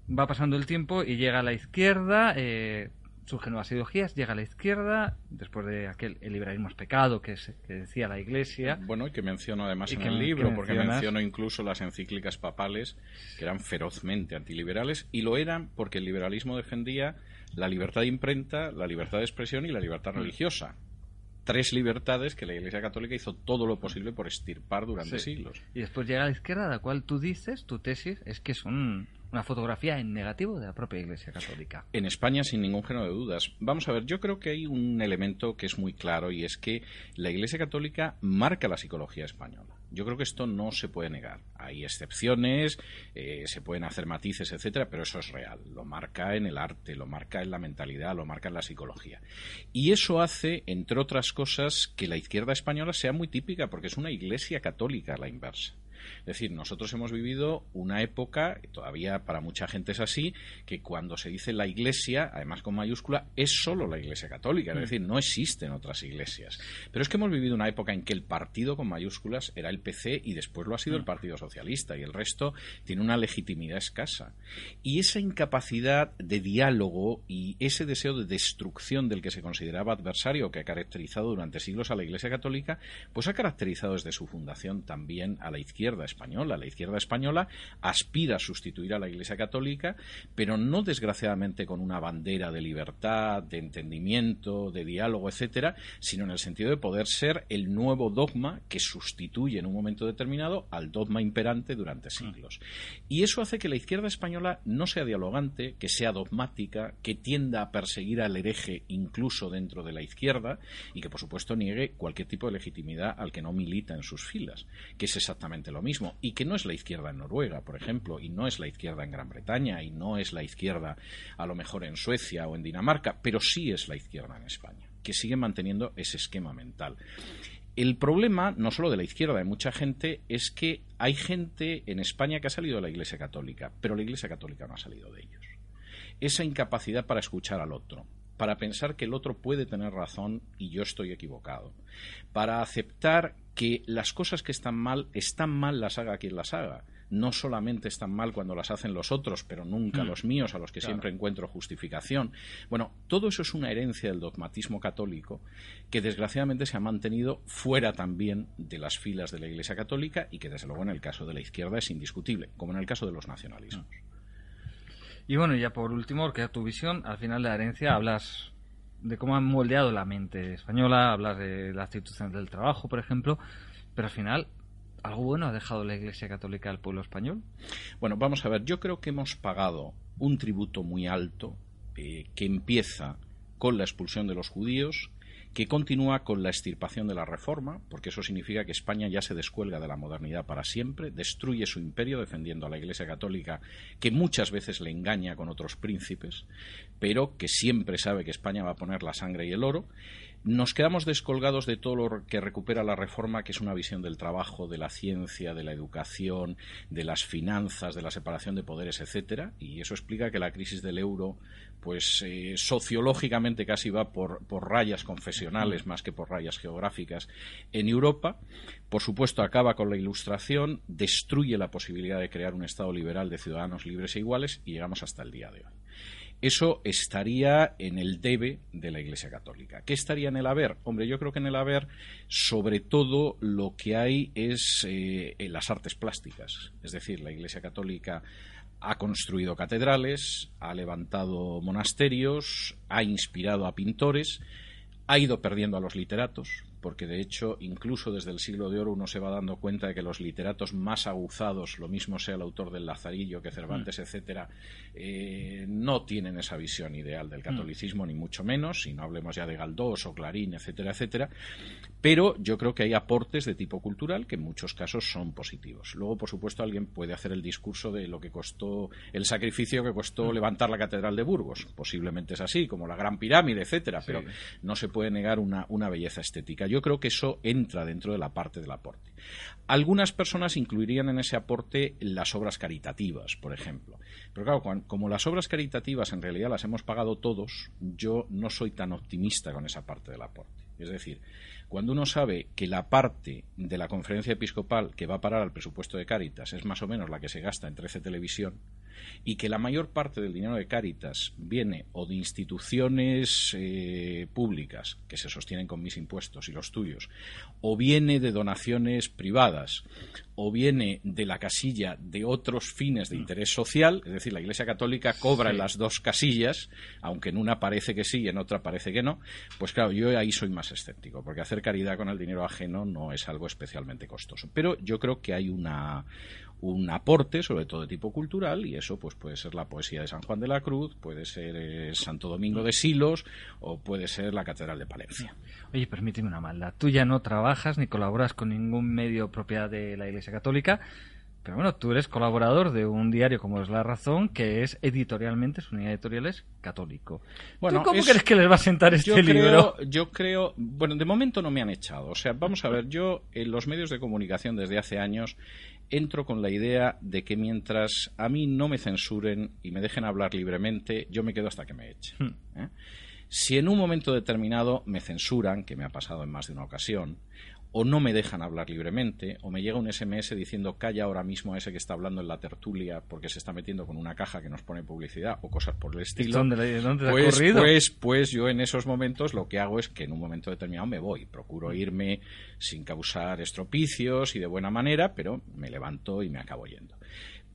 va pasando el tiempo y llega a la izquierda, eh, surgen nuevas ideologías, llega a la izquierda, después de aquel el liberalismo es pecado que, decía la Iglesia. Bueno, y que menciono además en el libro, porque menciono incluso las encíclicas papales que eran ferozmente antiliberales, y lo eran porque el liberalismo defendía la libertad de imprenta, la libertad de expresión y la libertad mm. religiosa tres libertades que la Iglesia Católica hizo todo lo posible por estirpar durante siglos. Y después llega a la izquierda, la cual tú dices, tu tesis, es que son una fotografía en negativo de la propia Iglesia Católica. En España, sin ningún género de dudas. Vamos a ver, yo creo que hay un elemento que es muy claro y es que la Iglesia Católica marca la psicología española. Yo creo que esto no se puede negar. Hay excepciones, eh, se pueden hacer matices, etcétera, pero eso es real. Lo marca en el arte, lo marca en la mentalidad, lo marca en la psicología. Y eso hace, entre otras cosas, que la izquierda española sea muy típica, porque es una iglesia católica a la inversa. Es decir, nosotros hemos vivido una época, todavía para mucha gente es así, que cuando se dice la Iglesia, además con mayúscula, es solo la Iglesia Católica, es mm. decir, no existen otras iglesias. Pero es que hemos vivido una época en que el partido con mayúsculas era el PC y después lo ha sido el mm. Partido Socialista y el resto tiene una legitimidad escasa. Y esa incapacidad de diálogo y ese deseo de destrucción del que se consideraba adversario que ha caracterizado durante siglos a la Iglesia Católica, pues ha caracterizado desde su fundación también a la izquierda española. La izquierda española aspira a sustituir a la Iglesia Católica, pero no desgraciadamente con una bandera de libertad, de entendimiento, de diálogo, etcétera, sino en el sentido de poder ser el nuevo dogma que sustituye en un momento determinado al dogma imperante durante siglos. Y eso hace que la izquierda española no sea dialogante, que sea dogmática, que tienda a perseguir al hereje incluso dentro de la izquierda y que por supuesto niegue cualquier tipo de legitimidad al que no milita en sus filas, que es exactamente lo mismo, y que no es la izquierda en Noruega, por ejemplo, y no es la izquierda en Gran Bretaña, y no es la izquierda a lo mejor en Suecia o en Dinamarca, pero sí es la izquierda en España, que sigue manteniendo ese esquema mental. El problema, no solo de la izquierda, de mucha gente, es que hay gente en España que ha salido de la Iglesia Católica, pero la Iglesia Católica no ha salido de ellos. Esa incapacidad para escuchar al otro, para pensar que el otro puede tener razón y yo estoy equivocado, para aceptar que las cosas que están mal están mal las haga quien las haga. No solamente están mal cuando las hacen los otros, pero nunca mm. los míos, a los que siempre encuentro justificación. Bueno, todo eso es una herencia del dogmatismo católico que desgraciadamente se ha mantenido fuera también de las filas de la Iglesia Católica y que desde luego en el caso de la izquierda es indiscutible, como en el caso de los nacionalismos. Y bueno, ya por último, que tu visión, al final de la herencia hablas de cómo han moldeado la mente española, hablas de la institución del trabajo, por ejemplo, pero al final, ¿algo bueno ha dejado la Iglesia Católica al pueblo español? Bueno, vamos a ver, yo creo que hemos pagado un tributo muy alto eh, que empieza con la expulsión de los judíos, que continúa con la extirpación de la reforma, porque eso significa que España ya se descuelga de la modernidad para siempre, destruye su imperio defendiendo a la Iglesia Católica, que muchas veces le engaña con otros príncipes, pero que siempre sabe que España va a poner la sangre y el oro, nos quedamos descolgados de todo lo que recupera la reforma, que es una visión del trabajo, de la ciencia, de la educación, de las finanzas, de la separación de poderes, etcétera, y eso explica que la crisis del euro, pues eh, sociológicamente casi va por, por rayas confesionales más que por rayas geográficas en Europa. Por supuesto, acaba con la ilustración, destruye la posibilidad de crear un Estado liberal de ciudadanos libres e iguales y llegamos hasta el día de hoy. Eso estaría en el debe de la Iglesia Católica. ¿Qué estaría en el haber? Hombre, yo creo que en el haber, sobre todo, lo que hay es eh, en las artes plásticas. Es decir, la Iglesia Católica ha construido catedrales, ha levantado monasterios, ha inspirado a pintores, ha ido perdiendo a los literatos, porque de hecho, incluso desde el siglo de oro uno se va dando cuenta de que los literatos más aguzados, lo mismo sea el autor del Lazarillo que Cervantes, mm. etcétera, eh, no tienen esa visión ideal del mm. catolicismo, ni mucho menos, si no hablemos ya de Galdós o Clarín, etcétera, etcétera. Pero yo creo que hay aportes de tipo cultural que en muchos casos son positivos. Luego, por supuesto, alguien puede hacer el discurso de lo que costó, el sacrificio que costó mm. levantar la Catedral de Burgos. Posiblemente es así, como la Gran Pirámide, etcétera, pero no se puede negar una, una belleza estética. Yo creo que eso entra dentro de la parte del aporte. Algunas personas incluirían en ese aporte las obras caritativas, por ejemplo. Pero claro, como las obras caritativas en realidad las hemos pagado todos, yo no soy tan optimista con esa parte del aporte. Es decir, cuando uno sabe que la parte de la conferencia episcopal que va a parar al presupuesto de Cáritas es más o menos la que se gasta en 13 Televisión, y que la mayor parte del dinero de Cáritas viene o de instituciones eh, públicas que se sostienen con mis impuestos y los tuyos, o viene de donaciones privadas, o viene de la casilla de otros fines de mm. interés social, es decir, la Iglesia Católica cobra en las dos casillas, aunque en una parece que sí y en otra parece que no, pues claro, yo ahí soy más escéptico, porque hacer caridad con el dinero ajeno no es algo especialmente costoso. Pero yo creo que hay una, un aporte, sobre todo de tipo cultural, y eso pues puede ser la poesía de San Juan de la Cruz, puede ser eh, Santo Domingo de Silos o puede ser la Catedral de Palencia. Oye, permíteme una maldad. Tú ya no trabajas ni colaboras con ningún medio propiedad de la Iglesia Católica, pero bueno, tú eres colaborador de un diario como es La Razón, que es editorialmente, su unidad editorial es católico. Bueno, ¿Tú cómo crees que les va a sentar este libro? yo creo, bueno, de momento no me han echado. O sea, vamos a ver, yo en los medios de comunicación desde hace años entro con la idea de que mientras a mí no me censuren y me dejen hablar libremente, yo me quedo hasta que me echen. Hmm. ¿eh? Si en un momento determinado me censuran, que me ha pasado en más de una ocasión, o no me dejan hablar libremente, o me llega un SMS diciendo calla ahora mismo a ese que está hablando en la tertulia porque se está metiendo con una caja que nos pone publicidad o cosas por el estilo. ¿Dónde, dónde pues, ha ocurrido? Pues, pues yo en esos momentos lo que hago es que en un momento determinado me voy. Procuro irme sin causar estropicios y de buena manera, pero me levanto y me acabo yendo.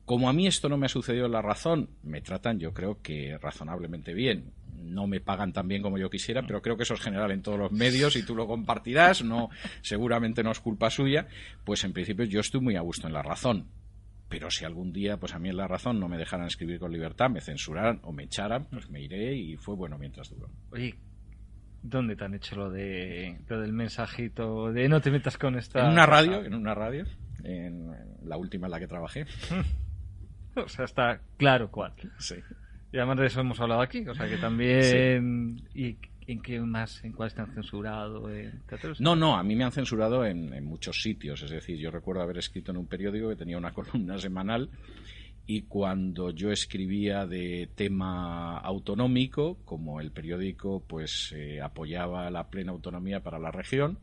Como a mí esto no me ha sucedido en la razón, me tratan yo creo que razonablemente bien no me pagan tan bien como yo quisiera, pero creo que eso es general en todos los medios y tú lo compartirás, no, seguramente no es culpa suya, pues en principio yo estoy muy a gusto en la razón. Pero si algún día, pues a mí en la razón no me dejaran escribir con libertad, me censuraran o me echaran, pues me iré y fue bueno mientras duró. Oye, ¿dónde te han hecho lo de lo del mensajito de no te metas con esta? En una radio, en una radio, en la última en la que trabajé. o sea, está claro cuál. Sí. Y además de eso hemos hablado aquí, o sea que también... ¿Y en qué más, en cuáles te han censurado? no, no, a mí me han censurado en, muchos sitios. Es decir, yo recuerdo haber escrito en un periódico que tenía una columna semanal y cuando yo escribía de tema autonómico, como el periódico pues eh, apoyaba la plena autonomía para la región,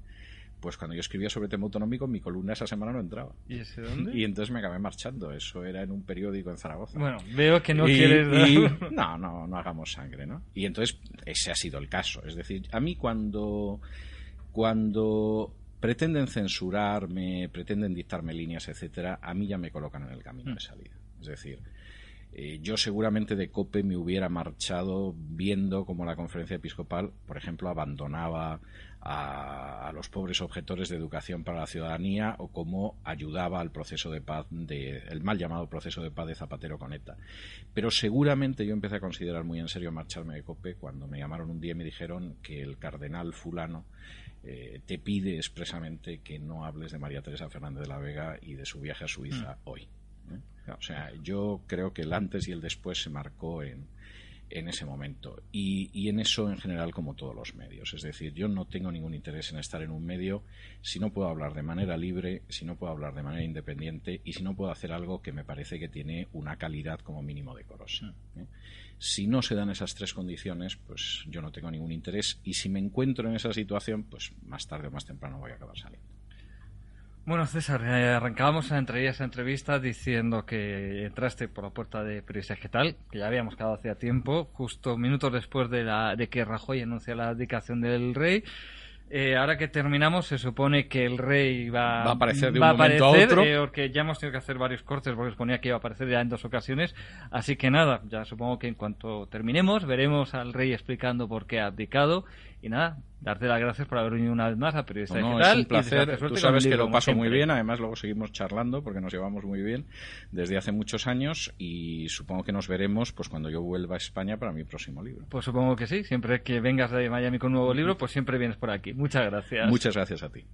pues cuando yo escribía sobre tema autonómico, mi columna esa semana no entraba. ¿Y ese dónde? Y entonces me acabé marchando. Eso era en un periódico en Zaragoza. Bueno, veo que no quieres... no, no, no hagamos sangre, ¿no? Y entonces ese ha sido el caso. Es decir, a mí cuando, cuando pretenden censurarme, pretenden dictarme líneas, etcétera, a mí ya me colocan en el camino de mm. salida. Es decir, eh, yo seguramente de COPE me hubiera marchado viendo como la conferencia episcopal, por ejemplo, abandonaba a, los pobres objetores de educación para la ciudadanía o cómo ayudaba al proceso de paz, de, el mal llamado proceso de paz de Zapatero con ETA. Pero seguramente yo empecé a considerar muy en serio marcharme de COPE cuando me llamaron un día y me dijeron que el cardenal fulano eh, te pide expresamente que no hables de María Teresa Fernández de la Vega y de su viaje a Suiza mm. hoy. ¿eh? O sea, yo creo que el antes y el después se marcó en, en ese momento. Y, en eso en general como todos los medios. Es decir, yo no tengo ningún interés en estar en un medio si no puedo hablar de manera libre, si no puedo hablar de manera independiente y si no puedo hacer algo que me parece que tiene una calidad como mínimo decorosa. Mm. ¿eh? Si no se dan esas tres condiciones, pues yo no tengo ningún interés y si me encuentro en esa situación, pues más tarde o más temprano voy a acabar saliendo. Bueno, César, eh, arrancábamos a esa entrevista diciendo que entraste por la puerta de Periodista Vegetal, que ya habíamos quedado hacía tiempo, justo minutos después de, la, de que Rajoy anuncia la abdicación del rey. Eh, ahora que terminamos, se supone que el rey va, a aparecer de un momento a otro. Eh, porque ya hemos tenido que hacer varios cortes porque suponía que iba a aparecer ya en dos ocasiones. Así que nada, ya supongo que en cuanto terminemos, veremos al rey explicando por qué ha abdicado Y nada, darte las gracias por haber venido una vez más a Periodista No, no, Digital. es un placer. Tú sabes que lo paso muy bien. Además, luego seguimos charlando porque nos llevamos muy bien desde hace muchos años y supongo que nos veremos pues cuando yo vuelva a España para mi próximo libro. Pues supongo que sí. Siempre que vengas de Miami con un nuevo libro, pues siempre vienes por aquí. Muchas gracias. Muchas gracias a ti.